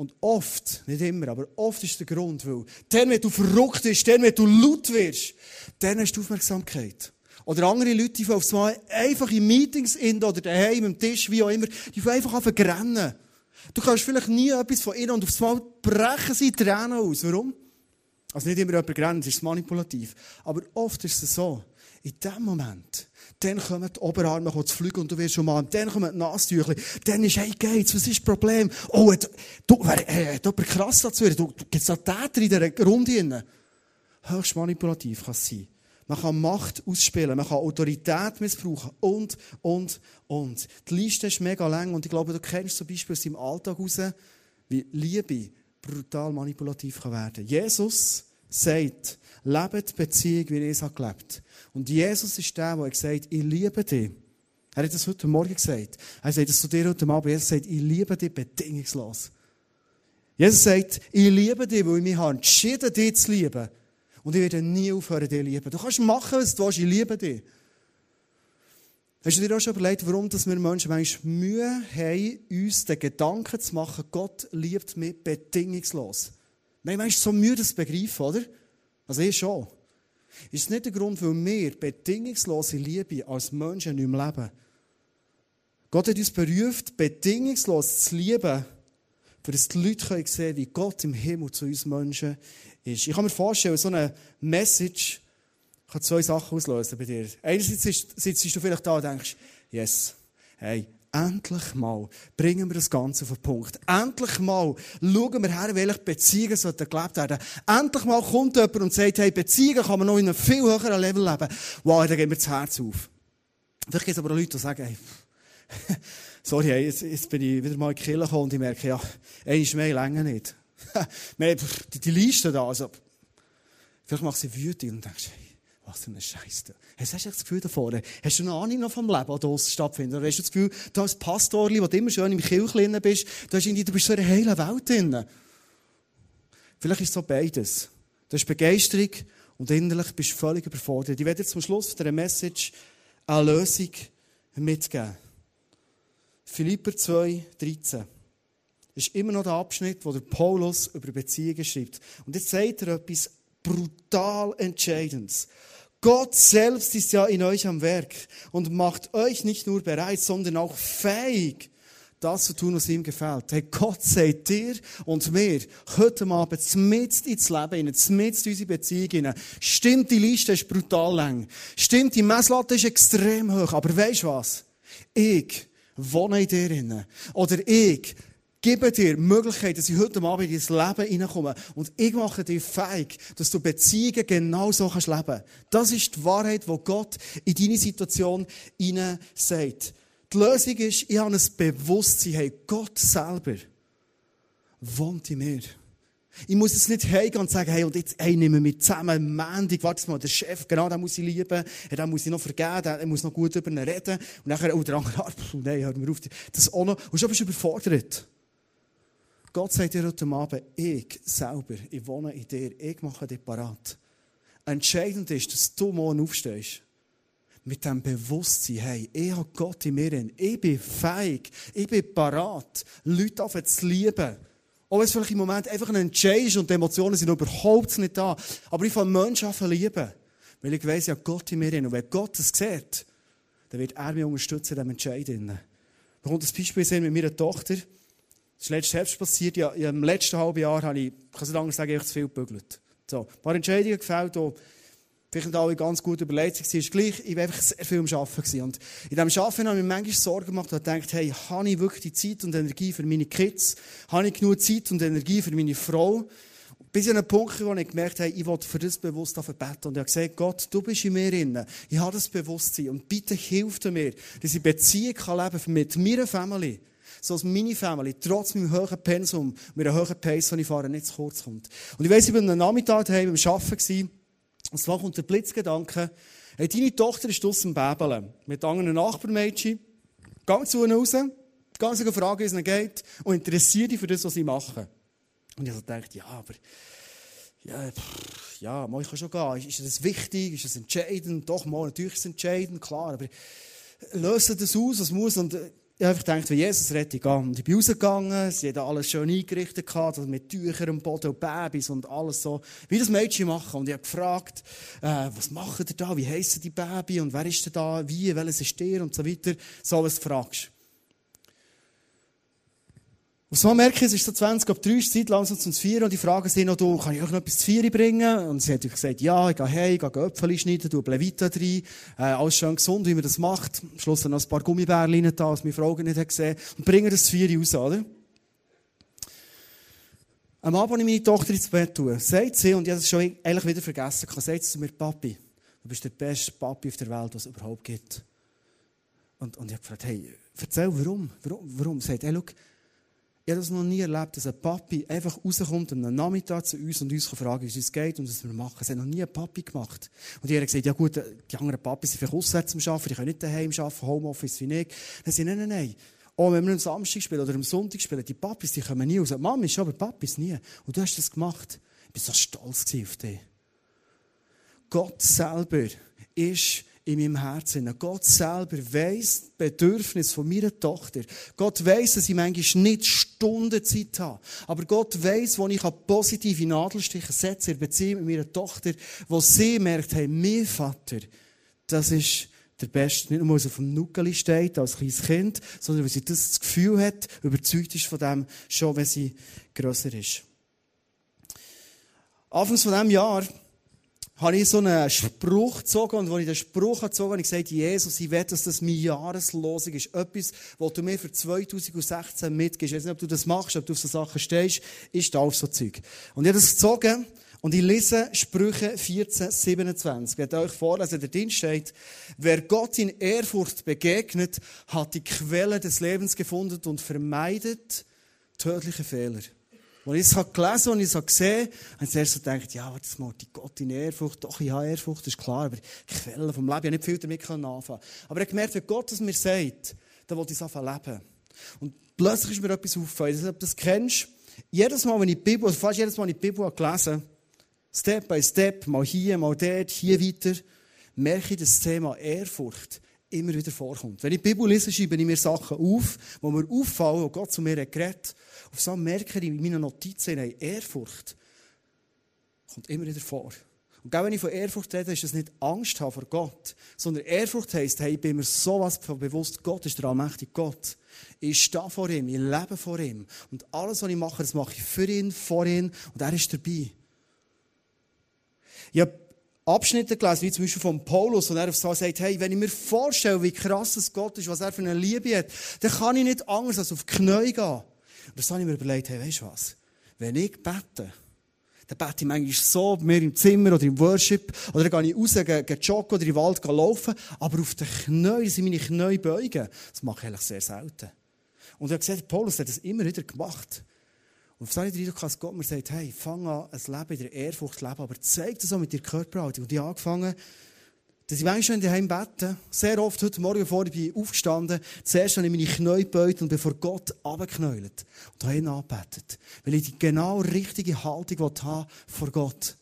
Und oft, nicht immer, aber oft ist der Grund, weil dann, wenn du verrückt bist, dann, wenn du laut wirst, dann hast du Aufmerksamkeit. Oder andere Leute, die auf einmal einfach in Meetings in oder daheim am Tisch, wie auch immer, die einfach an rennen. Du kannst vielleicht nie etwas von ihnen und auf einmal brechen sie Tränen aus. Warum? Also nicht immer jemand das ist manipulativ. Aber oft ist es so, in dem Moment, dann kommen die Oberarme zu fliegen und du wirst mal, dann kommen die Nasentücher, dann ist, hey, geht's, was ist das Problem? Oh, du, wer, äh, du, krass dazu, du, gibt's da Täter in dieser Runde? Höchst manipulativ kann es sein. Man kann Macht ausspielen, man kann Autorität missbrauchen und, und, und. Die Liste ist mega lang und ich glaube, du kennst zum Beispiel aus deinem Alltag heraus, wie Liebe brutal manipulativ kann werden. Jesus sagt, lebt die Beziehung, wie Jesus gelebt Und Jesus ist der, der gesagt ich liebe dich. Er hat das heute Morgen gesagt. Er sagt das zu dir heute Abend. Jesus sagt, ich liebe dich bedingungslos. Jesus sagt, ich liebe dich, weil ich mich habe entschieden, dich zu lieben. Und ich werde nie aufhören, dich zu lieben. Du kannst machen, was du willst, ich liebe dich. Hast du dir auch schon überlegt, warum dass wir Menschen manchmal Mühe haben, uns den Gedanken zu machen, Gott liebt mich bedingungslos? Wir haben manchmal so Mühe, das zu begreifen, oder? Also ich schon. Ist es nicht der Grund, weil wir bedingungslose Liebe als Menschen nicht mehr leben? Gott hat uns berufen, bedingungslos zu lieben, für dass die Leute sehen können, wie Gott im Himmel zu uns Menschen ist. Ich kann mir vorstellen, so eine Message kann zwei Sachen auslösen bei dir. Einerseits sitzt du vielleicht da und denkst, yes, hey, endlich mal bringen wir das Ganze auf den Punkt. Endlich mal schauen wir her, welche Beziehungen sollten gelebt werden. Endlich mal kommt jemand und sagt, hey, Beziehungen kann man noch in einem viel höheren Level leben. Wow, da geht mir das Herz auf. Vielleicht gibt es aber auch Leute, die sagen, hey, [LAUGHS] sorry, hey, jetzt, jetzt, bin ich wieder mal in die Kirche gekommen und ich merke, ja, einmal mehr länger nicht. [LAUGHS] die, die Liste da, also, vielleicht macht sie wütend und denkst, hey, was für ein Scheiß. Hast du das Gefühl davor? Hast du eine Ahnung noch vom Leben, das draussen stattfindet? Oder hast du das Gefühl, du als Pastor, wo du immer schön im Kirchlein bist, du, hast du bist so in einer heilen Welt drin? Vielleicht ist es so beides. Du hast Begeisterung und innerlich bist du völlig überfordert. Ich werde jetzt zum Schluss dieser Message eine Lösung mitgeben. Philipper 2, 13 ist immer noch der Abschnitt, wo der Paulus über Beziehungen schreibt. Und jetzt sagt er etwas brutal Entscheidendes. Gott selbst ist ja in euch am Werk und macht euch nicht nur bereit, sondern auch fähig, das zu tun, was ihm gefällt. Hey, Gott sagt dir und mir heute Abend mitten ins Leben hinein, mitten unsere Beziehung hinein. Stimmt, die Liste ist brutal lang. Stimmt, die Messlatte ist extrem hoch. Aber weisst was? Ich wohne in dir hinein. Oder ich gebe dir die Möglichkeit, dass ich heute Abend in dein Leben hineinkomme. Und ich mache dir fähig, dass du Beziehungen genau so kannst leben. Das ist die Wahrheit, die Gott in deine Situation hinein sagt. Die Lösung ist, ich habe ein Bewusstsein, hey, Gott selber wohnt in mir. Ich muss jetzt nicht heimgehen und sagen, hey, und jetzt, hey, nehmen wir zusammen Mendig, warte mal, der Chef, genau, den muss ich lieben, hey, den muss ich noch vergeben, der muss noch gut über ihn reden, und nachher, oh, der andere, oh, nein, hör mir auf, das auch noch, und schon bist du überfordert. Gott sagt dir heute Abend, ich selber, ich wohne in dir, ich mache dich parat. Entscheidend ist, dass du morgen aufstehst. Mit dem Bewusstsein, hey, ich habe Gott in mir, ich bin fähig, ich bin parat, Leute zu lieben. Auch wenn es vielleicht im Moment einfach ein Entscheid ist und die Emotionen sind überhaupt nicht da. Aber ich fange Menschen zu lieben. Weil ich weiss, ja Gott in mir. Und wenn Gott das sieht, dann wird er mich unterstützen in diesem Entscheid. Da kommt ein Beispiel sehen mit meiner Tochter. Das ist letztes Herbst passiert. Ja, im letzten halben Jahr habe ich, kann es nicht sagen, ich zu viel gebügelt. So, ein paar Entscheidungen gefällt, die vielleicht nicht alle ganz gut überlegt waren. gleich, ich war einfach sehr viel am Arbeiten. Und in diesem Arbeiten habe ich mir manchmal Sorgen gemacht und gedacht, hey, habe ich wirklich die Zeit und Energie für meine Kids? Habe ich genug Zeit und Energie für meine Frau? Bis an einen Punkt, wo ich gemerkt habe, ich will für das bewusst beten. Und ich habe gesagt, Gott, du bist in mir drin. Ich habe das Bewusstsein. Und bitte hilf mir, dass ich Beziehung kann leben mit meiner Familie. So dass meine Familie, trotz meinem hohen Pensum, mit einem hohen Pace, den ich fahre, nicht zu kurz kommt. Und ich weiss, ich war am Nachmittag daheim beim Arbeiten. Und zwar kommt der Blitzgedanke, hey, deine Tochter ist draussen im Bäbeln. Mit anderen Nachbarmädchen. Geh zu ihnen raus. Ganz eine Frage, wie es ihnen geht. Und interessiere dich für das, was sie machen. Und ich gedacht, ja, aber, ja, ja, mal, ich kann schon gehen. Ist, das wichtig? Ist das entscheidend? Doch, mal, natürlich ist es entscheidend, klar, aber löse das aus, was muss. Und äh, ich habe gedacht, wenn Jesus rette ich Und ich bin rausgegangen, sie hatten alles schön eingerichtet, gehabt, also mit Tüchern am Boden und Babys und alles so, wie das Mädchen machen. Und ich habe gefragt, äh, was machen ihr da, wie heissen die Baby? Und wer ist denn da, wie, welches ist der und so weiter. So was fragst. Und so merke ich, es ist so 20 ab 3, Zeit langsam zum 4 und die fragen sie noch, du, kann ich euch noch etwas zu 4 bringen? Und sie hat gesagt, ja, ich gehe hey, ich gehe Äpfel schneiden, du Levita rein, äh, alles schön gesund, wie man das macht. Am Schluss noch ein paar Gummibärchen da, was meine Frau nicht hat gesehen, und bringen das zu 4 raus, oder? Am Abend, als ich meine Tochter ins Bett tue, sagt sie, und ich habe es schon eigentlich wieder vergessen, sagt sie zu mir, Papi, du bist der beste Papi auf der Welt, was es überhaupt gibt. Und, und ich habe gefragt, hey, erzähl, warum? Warum? Warum? Sie sagt, hey, schau, ich habe das noch nie erlebt, dass ein Papi einfach rauskommt und am Nachmittag zu uns und uns fragen, wie es uns geht und was wir machen. Das hat noch nie ein Papi gemacht. Und die haben gesagt, ja gut, die anderen Papis sind vielleicht auswärts am Arbeiten, die können nicht daheim arbeiten, Homeoffice wie ich. Dann sagen nein, nein, nein. Oh, wenn wir am Samstag spielen oder am Sonntag spielen, die Papis, die kommen nie raus. Mama ist aber Papis nie. Und du hast das gemacht. Ich war so stolz auf dich. Gott selber ist in meinem Herzen. Gott selber weiss das Bedürfnis von meiner Tochter. Gott weiss, dass ich manchmal nicht Stunden Zeit habe. Aber Gott weiss, wo ich positive Nadelstiche setze in Beziehung mit meiner Tochter, wo sie merkt, hey, mein Vater, das ist der Beste. Nicht nur, weil auf dem Nuckeli steht, als kleines Kind, sondern weil sie das Gefühl hat, überzeugt ist von dem, schon wenn sie grösser ist. Anfangs von diesem Jahr habe ich so einen Spruch gezogen und als ich den Spruch gezogen habe, ich gesagt, Jesus, ich will, dass das meine Jahreslosung ist. Etwas, was du mir für 2016 mitgibst. Ich weiß nicht, ob du das machst, ob du auf so Sachen stehst, ist auf so Zeug. Und ich habe das gezogen und ich lese Sprüche 14, 27. Ich werde euch vorlesen, der Dienst steht, wer Gott in Ehrfurcht begegnet, hat die Quelle des Lebens gefunden und vermeidet tödliche Fehler. Als ich es gelesen und ich es gesehen habe, ich zuerst gedacht, ja, das mal, die Gott in Ehrfurcht, doch, ich habe Ehrfurcht, das ist klar, aber die Quelle vom Leben, ich habe nicht viel damit anfangen Aber ich habe gemerkt, wenn Gott es mir sagt, dann will ich es anfangen leben. Und plötzlich ist mir etwas aufgefallen, ob du das kennst. Jedes Mal, wenn ich die Bibel, also fast jedes Mal, wenn ich die Bibel habe gelesen Step by Step, mal hier, mal dort, hier weiter, merke ich, dass das Thema Ehrfurcht immer wieder vorkommt. Wenn ich die Bibel lese, schreibe ich mir Sachen auf, wo mir auffallen, wo Gott zu mir hat auf so merke ich in meinen Notizen, hey, Ehrfurcht kommt immer wieder vor. Und wenn ich von Ehrfurcht rede, ist das nicht Angst haben vor Gott, sondern Ehrfurcht heisst, hey, ich bin mir sowas bewusst, Gott ist der allmächtige Gott. Ich stehe vor ihm, ich lebe vor ihm. Und alles, was ich mache, das mache ich für ihn, vor ihm, und er ist dabei. Ich habe Abschnitte gelesen, wie zum Beispiel von Paulus, und er so sagt, hey, wenn ich mir vorstelle, wie krass das Gott ist, was er für eine Liebe hat, dann kann ich nicht anders als auf die Knie gehen. Und das habe ich mir überlegt, hey, weißt du was? Wenn ich bete, dann bete ich manchmal so, bei mir im Zimmer oder im Worship, oder dann gehe ich raus, gehe, gehe joggen oder in den Wald laufen, aber auf den Knien, sind meine Knie beugen. Das mache ich eigentlich sehr selten. Und ich habe gesehen, Paulus hat das immer wieder gemacht. Und auf seine Eindruck, dass Gott mir sagt, hey, fang an, ein Leben in der Ehrfurcht zu leben, aber zeig das auch mit deiner Körperhaltung. Und ich habe angefangen, dass ich manchmal daheim bete, sehr oft heute Morgen vor, ich bin aufgestanden, zuerst habe ich meine Knie gebeugt und bin vor Gott runtergeknäult und habe ihn angebetet. Weil ich die genau richtige Haltung haben vor Gott.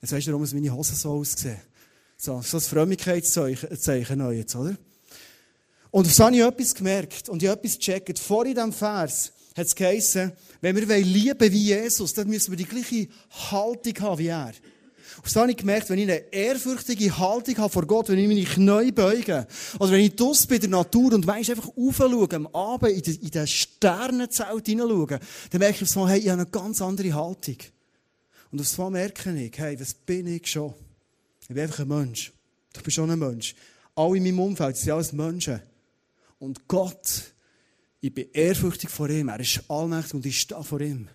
Jetzt weisst du, warum meine Hosen so aussehen. So, so ein Frömmigkeitszeichen neu jetzt, oder? Und so habe ich etwas gemerkt und ich etwas gecheckt. Vor diesem Vers hat es geheißen, wenn wir lieben wie Jesus, dann müssen wir die gleiche Haltung haben wie er. Und so habe ich gemerkt, wenn ich eine ehrfürchtige Haltung habe vor Gott, wenn ich meine Knie beuge, oder wenn ich das bei der Natur und weisst, einfach aufschaue, am Abend in den, den Sternenzelt hineinschaue, dann merke ich auf einmal, hey, ich habe eine ganz andere Haltung. Und auf einmal merke ich, hey, was bin ich schon? Ich bin einfach ein Mensch. Ich bin schon ein Mensch. Alle in meinem Umfeld sind alles Menschen. Und Gott, ich bin ehrfürchtig vor ihm. Er ist allmächtig und ich stehe vor ihm.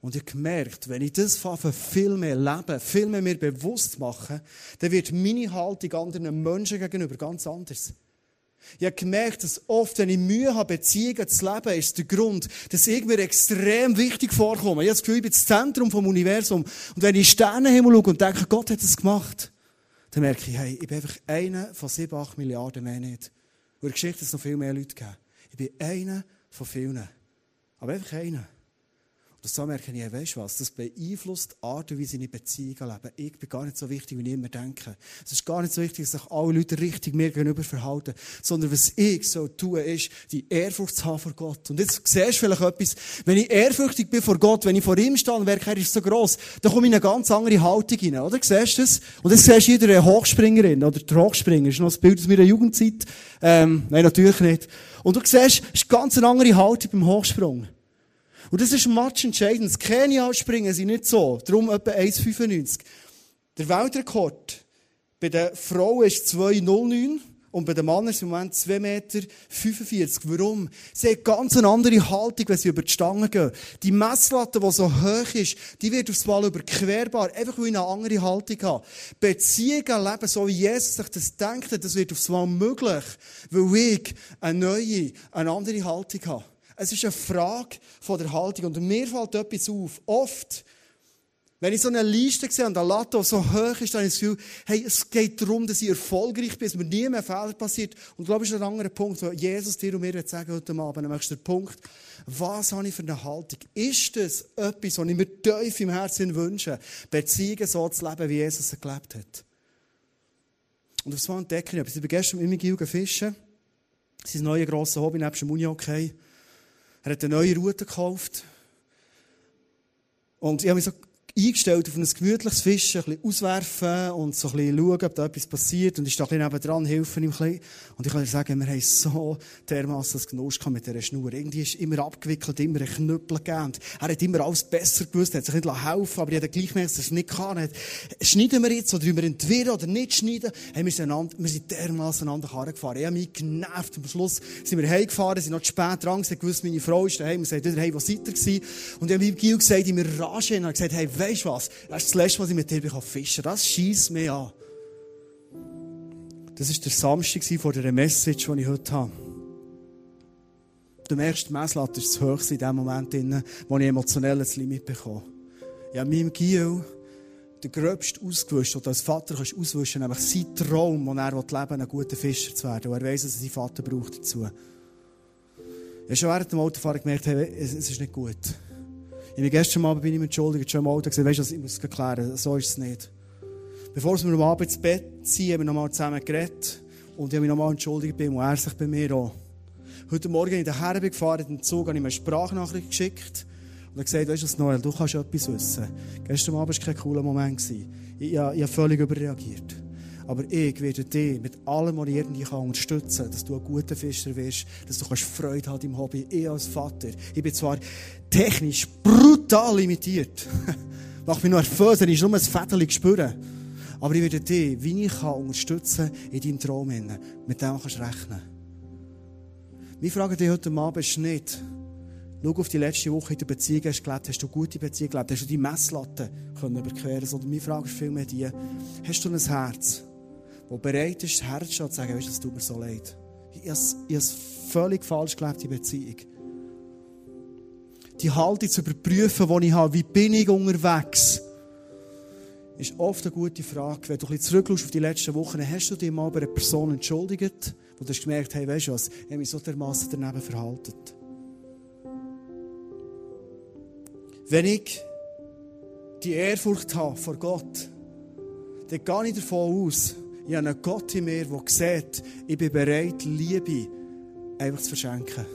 Und ich habe gemerkt, wenn ich das viel mehr lebe, viel mehr mir bewusst mache, dann wird meine Haltung anderen Menschen gegenüber ganz anders. Ich habe gemerkt, dass oft, wenn ich Mühe habe, Beziehungen zu leben, ist der Grund, dass ich mir extrem wichtig vorkomme. Ich habe das Gefühl, ich bin das Zentrum vom Universum. Und wenn ich Sternenhimmel schaue und denke, Gott hat es gemacht, dann merke ich, hey, ich bin einfach einer von sieben, acht Milliarden mehr nicht. Und in der Geschichte es noch viel mehr Leute gegeben. Ich bin einer von vielen. Aber einfach einer. Und so merke ich, weißt du was, das beeinflusst die Art und Weise, in Beziehungen leben. Ich bin gar nicht so wichtig, wie ich immer denke. Es ist gar nicht so wichtig, dass sich alle Leute richtig mir gegenüber verhalten, sondern was ich so tue, ist, die Ehrfurcht zu haben vor Gott. Und jetzt siehst du vielleicht etwas, wenn ich ehrfürchtig bin vor Gott, wenn ich vor ihm stehe und merke, er ist so gross, dann komme ich in eine ganz andere Haltung rein, oder? Siehst du das? Und jetzt siehst du jeder Hochspringerin, oder der Hochspringer, das ist noch ein Bild aus meiner Jugendzeit. Ähm, nein, natürlich nicht. Und du siehst, es ist eine ganz andere Haltung beim Hochsprung. Und das ist match entscheidend. Das Kenia springen sie nicht so. Darum etwa 1,95. Der Weltrekord bei den Frauen ist 2,09 und bei den Männern ist im Moment 2,45 Meter. Warum? Sie haben ganz eine andere Haltung, wenn sie über die Stange gehen. Die Messlatte, die so hoch ist, die wird aufs Mal überquerbar, einfach weil ich eine andere Haltung habe. Beziehungen leben, so wie Jesus sich das denkt, das wird aufs Mal möglich, weil ich eine neue, eine andere Haltung habe. Es ist eine Frage von der Haltung. Und mir fällt etwas auf. Oft, wenn ich so eine Liste sehe und der Latte so hoch ist, dann habe ich das Gefühl, hey, es geht darum, dass ich erfolgreich bin, dass mir nie mehr Fehler passiert. Und ich glaube, das ist ein anderer Punkt, wo Jesus dir und mir sagen heute Abend, nämlich der Punkt, was habe ich für eine Haltung? Ist das etwas, was ich mir tief im Herzen wünsche, Beziehungen so zu leben, wie Jesus es gelebt hat? Und auf das entdecke ich etwas. Ich bin gestern mit meinem fischen. Sein neues grosses Hobby neben dem Uni-Hockey. Okay. Er hat eine neue Route gekauft. Und ich habe mich so eingestellt auf ein gemütliches Fischen, ein bisschen auswerfen und so ein bisschen schauen, ob da etwas passiert. Und ich stehe ein bisschen nebenan, helfen ihm ein bisschen. Und ich kann dir sagen, wir haben so dermassen Genuss mit dieser Schnur. Irgendwie ist immer abgewickelt, immer ein Knüppel gegeben. Er hat immer alles besser gewusst, er hat sich nicht helfen aber ich habe gleich gemerkt, dass er es nicht kann. Schneiden wir jetzt, oder wir entweder oder nicht schneiden? Hey, wir, sind einander, wir sind dermassen aneinander gefahren. Ich habe mich genervt. Am Schluss sind wir heimgefahren, sind noch zu spät dran, gewusst, meine Frau ist daheim und sagt, hey, wo seid ihr gewesen? Und ich habe ihm Gil gesagt, in mir Rage, und gesagt, hey, weisst du was? Das ist das Letzte, was ich mit dir fischen kann. Das schießt mich an. Das war der Samstag vor der Message, die ich heute habe. Du merkst, die Messlatte ist das Höchste in dem Moment, wo ich emotionell ein Limit bekomme. Habe meinem Gio den Gröbsten ausgewischt, oder als Vater kannst du auswischen, nämlich sein Traum, wo er leben ein guter Fischer zu werden. Und er weiss, dass er seinen Vater braucht dazu. Ich habe schon während dem Autofahren gemerkt, hey, es ist nicht gut. Ich bin gestern Abend bin ich entschuldigt, schon im Auto gesagt, weißt du, ich muss es klären, so ist es nicht. Bevor wir am Abend ins Bett ziehen, haben wir nochmal zusammen geredet und ich habe mich nochmal entschuldigt bei ihm und er sich bei mir auch. Heute Morgen in der Herbe gefahren, in den Zug, habe ich mir eine Sprachnachricht geschickt und er gesagt, weißt du, Noel, du kannst etwas wissen. Gestern Abend war kein cooler Moment. Ich, ich, ich habe völlig überreagiert. Aber ich werde dich mit allem, was ich irgendwie kann, unterstützen dass du ein guter Fischer wirst, dass du kannst Freude haben im Hobby. Ich als Vater, ich bin zwar technisch brutal limitiert. [LAUGHS] Macht mich nur nervös, ich nur ein Fädeli spüre. Aber ich werde dich, wie ich kann, unterstützen in deinem Traum. Mit dem kannst du rechnen. Meine Frage dich heute Abend ist nicht, schau auf die letzte Woche in der Beziehung hast gelebt, hast du gute Beziehung gelebt, hast du die Messlatte können überqueren, sondern meine Frage ist vielmehr die, hast du ein Herz, der bereit ist, Herz zu sagen, weißt du, es tut mir so leid. Ich habe es völlig falsch gelebt, die Beziehung. Die Haltung zu überprüfen, die ich habe, wie bin ich unterwegs, ist oft eine gute Frage. Wenn du ein bisschen zurückschaust auf die letzten Wochen, hast du dich mal bei einer Person entschuldigt, wo du hast gemerkt, hey, weißt du was, ich habe mich so dermassen daneben verhalten. Wenn ich die Ehrfurcht habe vor Gott, dann gehe ich davon aus, ich habe einen Gott in mir, der sieht, ich bin bereit, Liebe einfach zu verschenken.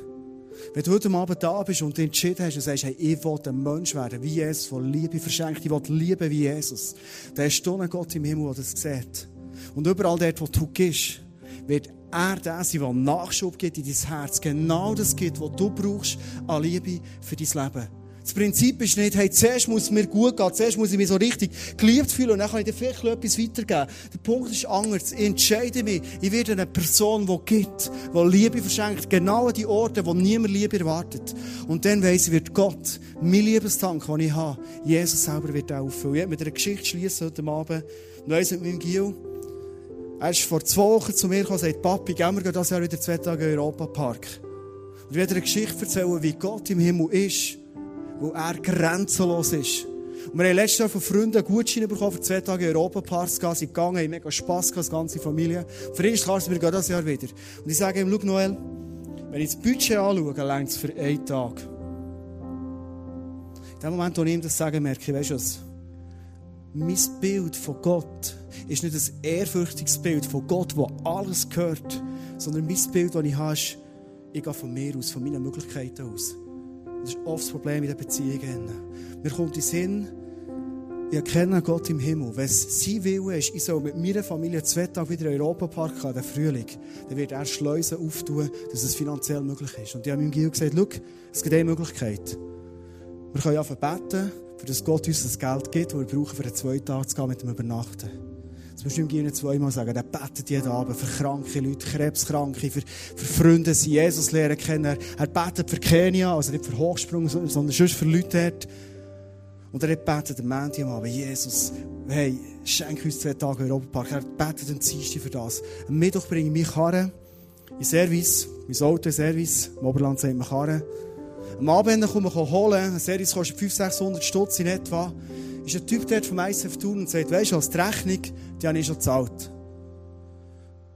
Wenn du heute Abend da bist und entschieden hast und sagst, hey, ich will ein Mensch werden, wie Jesus, von Liebe verschenkt, ich will lieben wie Jesus, dann hast du einen Gott im Himmel, der das sieht. Und überall dort, wo du gehst, wird er der sein, der Nachschub gibt in dein Herz. Genau das gibt, was du brauchst an Liebe für dein Leben. Das Prinzip ist nicht, hey, zuerst muss es mir gut gehen, zuerst muss ich mich so richtig geliebt fühlen und dann kann ich dir vielleicht etwas weitergeben. Der Punkt ist anders. Ich entscheide mich, ich werde eine Person, die gibt, die Liebe verschenkt, genau an die Orte, wo niemand Liebe erwartet. Und dann weiss ich, wird Gott, mein Liebestank, den ich habe, Jesus selber wird auffüllen. Ich werde mit einer Geschichte schließen heute Abend. Und weiss mit meinem Gil, er ist vor zwei Wochen zu mir gekommen und sagt, Papi, gehen wir das Jahr wieder zwei Tage in Europa Park. Und ich werde eine Geschichte erzählen, wie Gott im Himmel ist wo er grenzenlos ist. Und wir haben letztes Jahr von Freunden einen Gutschein bekommen, für zwei Tage in Europaparks zu sind gegangen, haben mega Spass gehabt, die ganze Familie. Für ihn ist klar, wir gehen das Jahr wieder. Und ich sage ihm, schau Noel, wenn ich das Budget anschaue, längt es für einen Tag. In dem Moment, wo ich ihm das sage, merke ich, weißt du was? Mein Bild von Gott ist nicht ein ehrfürchtiges Bild von Gott, das alles gehört, sondern mein Bild, das ich habe, ist, ich gehe von mir aus, von meinen Möglichkeiten aus. Das ist oft das Problem in den Beziehungen. Mir kommt in den Sinn, ich erkenne Gott im Himmel. Wenn es sein Wille ist, ich soll mit meiner Familie zwei Tage wieder in den Europapark gehen, den Frühling, dann wird er Schleusen auftun, dass es finanziell möglich ist. Und ich habe meinem Gil gesagt, schau, es gibt eine Möglichkeit. Wir können einfach beten, für das Gott uns das Geld gibt, das wir brauchen, für einen zwei Tage zu gehen mit dem Übernachten. Das musst du ihm gerne zweimal sagen. Der betet jeden Abend für kranke Leute, Krebskranke, für, für Freunde, die Jesus lernen kennen. Er betet für Kenia, also nicht für Hochsprung, sondern sonst für Leute dort. Und er betet am Montag am Abend, Jesus, hey, schenk uns zwei Tage in Europapark. Er betet am Dienstag für das. Am Mittwoch bringe ich mich Karren in Service, mein Auto in Service, im Oberland sagt man Karren. Am Abend komme ich holen, ein Service kostet 500, 600 Stutz in etwa ist ein Typ dort vom ISF Tour und sagt, weisst du, als die Rechnung, die habe ich schon gezahlt.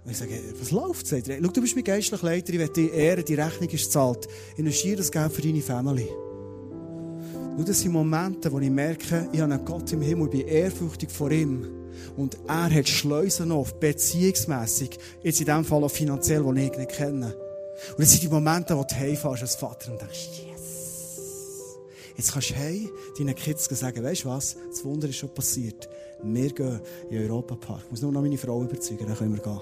Und ich sage, was läuft? Sagt er, schau, du bist mein geistlicher Leiter, ich will dich ehren, die Rechnung ist gezahlt. Investiere das Geld für deine Family. Schau, das sind Momente, wo ich merke, ich habe einen Gott im Himmel, ich bin ehrfürchtig vor ihm. Und er hat Schleusen auf, beziehungsmässig, jetzt in dem Fall auch finanziell, die ich nicht kenne. Und das sind die Momente, wo du heimfährst als Vater und denkst, Jetzt kannst du hey, deinen Kids sagen, weißt du was, das Wunder ist schon passiert. Wir gehen in den Europapark. Ich muss nur noch meine Frau überzeugen, dann können wir gehen.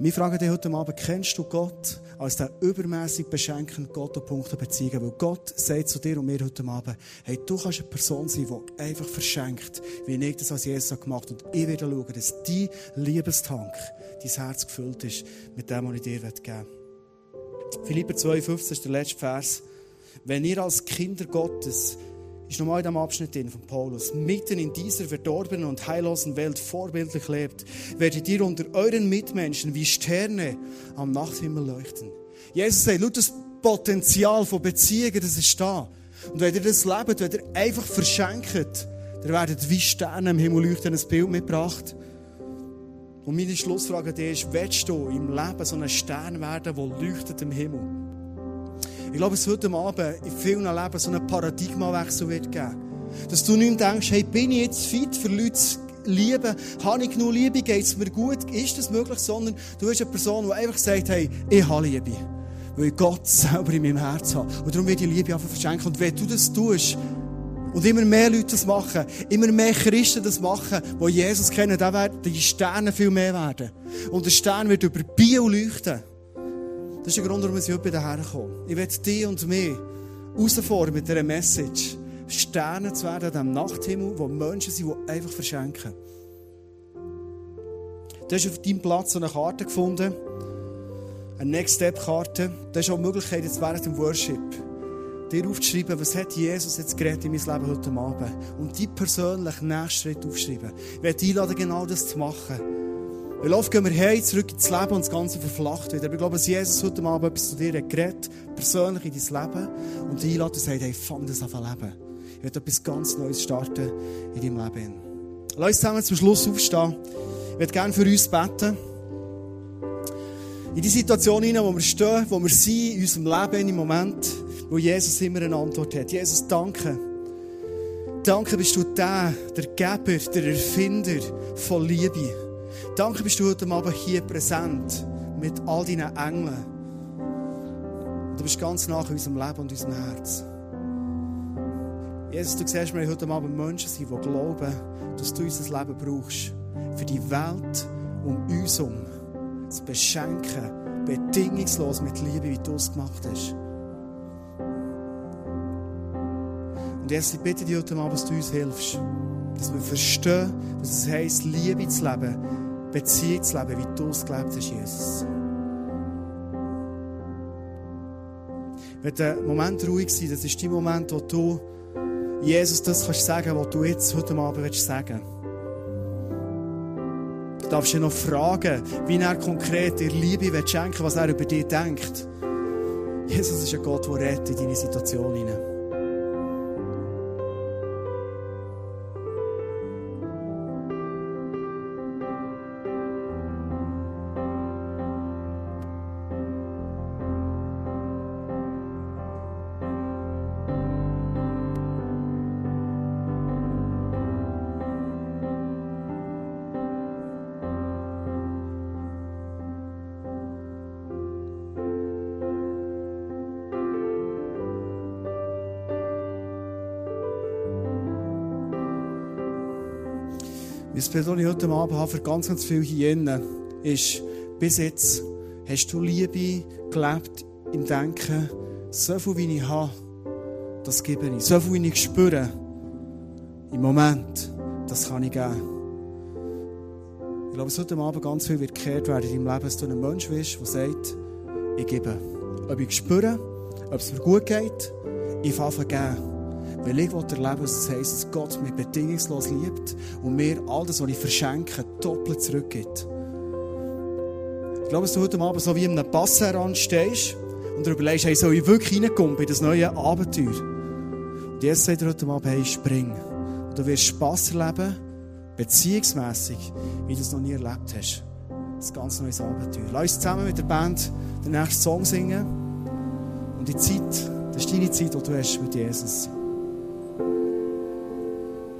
Wir fragen dich heute Abend, kennst du Gott als der übermäßig beschenkende Gott und Punkte beziehen? Weil Gott sagt zu dir und mir heute Abend, hey, du kannst eine Person sein, die einfach verschenkt, wie ich das als Jesus gemacht habe. Und ich werde schauen, dass dein Liebestank, dein Herz gefüllt ist mit dem, was ich dir geben will. Philipper 2,15 ist der letzte Vers. Wenn ihr als Kinder Gottes, ist nochmal in diesem Abschnitt von Paulus, mitten in dieser verdorbenen und heillosen Welt vorbildlich lebt, werdet ihr unter euren Mitmenschen wie Sterne am Nachthimmel leuchten. Jesus sagt, schaut, das Potenzial von Beziehungen, das ist da. Und wenn ihr das lebt, wenn ihr einfach verschenkt, dann werdet wie Sterne im Himmel leuchten, ein Bild mitgebracht. Und meine Schlussfrage ist, willst du im Leben so ein Stern werden, der leuchtet im Himmel? Ich glaube, es heute Abend in vielen Leben so einen Paradigmawechsel wird geben. Dass du nicht denkst, hey, bin ich jetzt fit für Leute zu lieben? Habe ich genug Liebe? Geht es mir gut? Ist das möglich? Sondern du bist eine Person, die einfach sagt, hey, ich habe Liebe. Weil ich Gott [LAUGHS] selber in meinem Herz habe. Und darum wird die Liebe einfach verschenken. Und wenn du das tust, und immer mehr Leute das machen, immer mehr Christen das machen, die Jesus kennen, dann werden die Sterne viel mehr werden. Und der Stern wird über Bio leuchten. Das ist der Grund, warum ich heute hierher komme. Ich will dich und mich herausfordern mit dieser Message, Sterne zu werden an diesem Nachthimmel, wo Menschen sind, die einfach verschenken. Du hast auf deinem Platz eine Karte gefunden, eine Next Step Karte. Du hast auch die Möglichkeit, jetzt während dem Worship, dir aufzuschreiben, was hat Jesus jetzt geredet in meinem Leben heute Abend. Und die persönlichen nächsten Schritt aufschreiben. Ich werde dich einladen, genau das zu machen. Weil oft gehen wir heim, zurück ins Leben und das Ganze verflacht wieder. Aber ich glaube, dass Jesus heute Abend etwas zu dir geredet, persönlich in dein Leben, und dich einladen und sagt, hey, fang das an leben. Ich werde etwas ganz Neues starten in deinem Leben. Lass uns zusammen zum Schluss aufstehen. Ich würde gerne für uns beten. In die Situation hinein, wo wir stehen, wo wir sind, in unserem Leben, im Moment, wo Jesus immer eine Antwort hat. Jesus, danke. Danke bist du der, der Geber, der Erfinder von Liebe. Danke bist du heute Abend hier präsent mit all deinen Engeln. Du bist ganz nach in unserem Leben und unserem Herz. Jesus, du siehst, wir heute Abend Menschen sind, die glauben, dass du unser Leben brauchst. Für die Welt um uns herum zu beschenken, bedingungslos mit Liebe, wie du es gemacht hast. Und Jesus, ich bitte dich heute Abend, dass du uns hilfst, dass wir verstehen, was es heisst, Liebe zu leben, Beziehung zu leben, wie du es gelebt hast, Jesus. Wenn der Moment ruhig sein, das ist der Moment, wo du Jesus das kannst sagen, was du jetzt heute Abend willst sagen. Du darfst ihn noch fragen, wie er konkret dir Liebe will schenken, was er über dich denkt. Jesus ist ein Gott, der rettet in deine Situation hinein. Das Person, ich heute Abend habe für ganz, ganz viel hier innen, ist, bis jetzt hast du Liebe gelebt im Denken, so viel wie ich habe, das gebe ich. So viel wie ich spüre, im Moment, das kann ich geben. Ich glaube, es heute Abend ganz viel wird gekehrt werden in deinem Leben, dass du ein Mensch bist, der sagt, ich gebe. Ob ich spüre, ob es mir gut geht, ich fange geben. Weil ich erleben das heisst, dass Gott mich bedingungslos liebt und mir all das, was ich verschenke, doppelt zurückgibt. Ich glaube, dass du heute Abend so wie in einem Passerand stehst und dir überlegst, hey, soll ich wirklich reinkommen in das neue Abenteuer? Und jetzt sagt er heute Abend, hey, spring. Und du wirst Spass erleben, beziehungsmässig, wie du es noch nie erlebt hast. Das ganz neues Abenteuer. Lass uns zusammen mit der Band den nächsten Song singen. Und die Zeit, das ist deine Zeit, die du hast mit Jesus.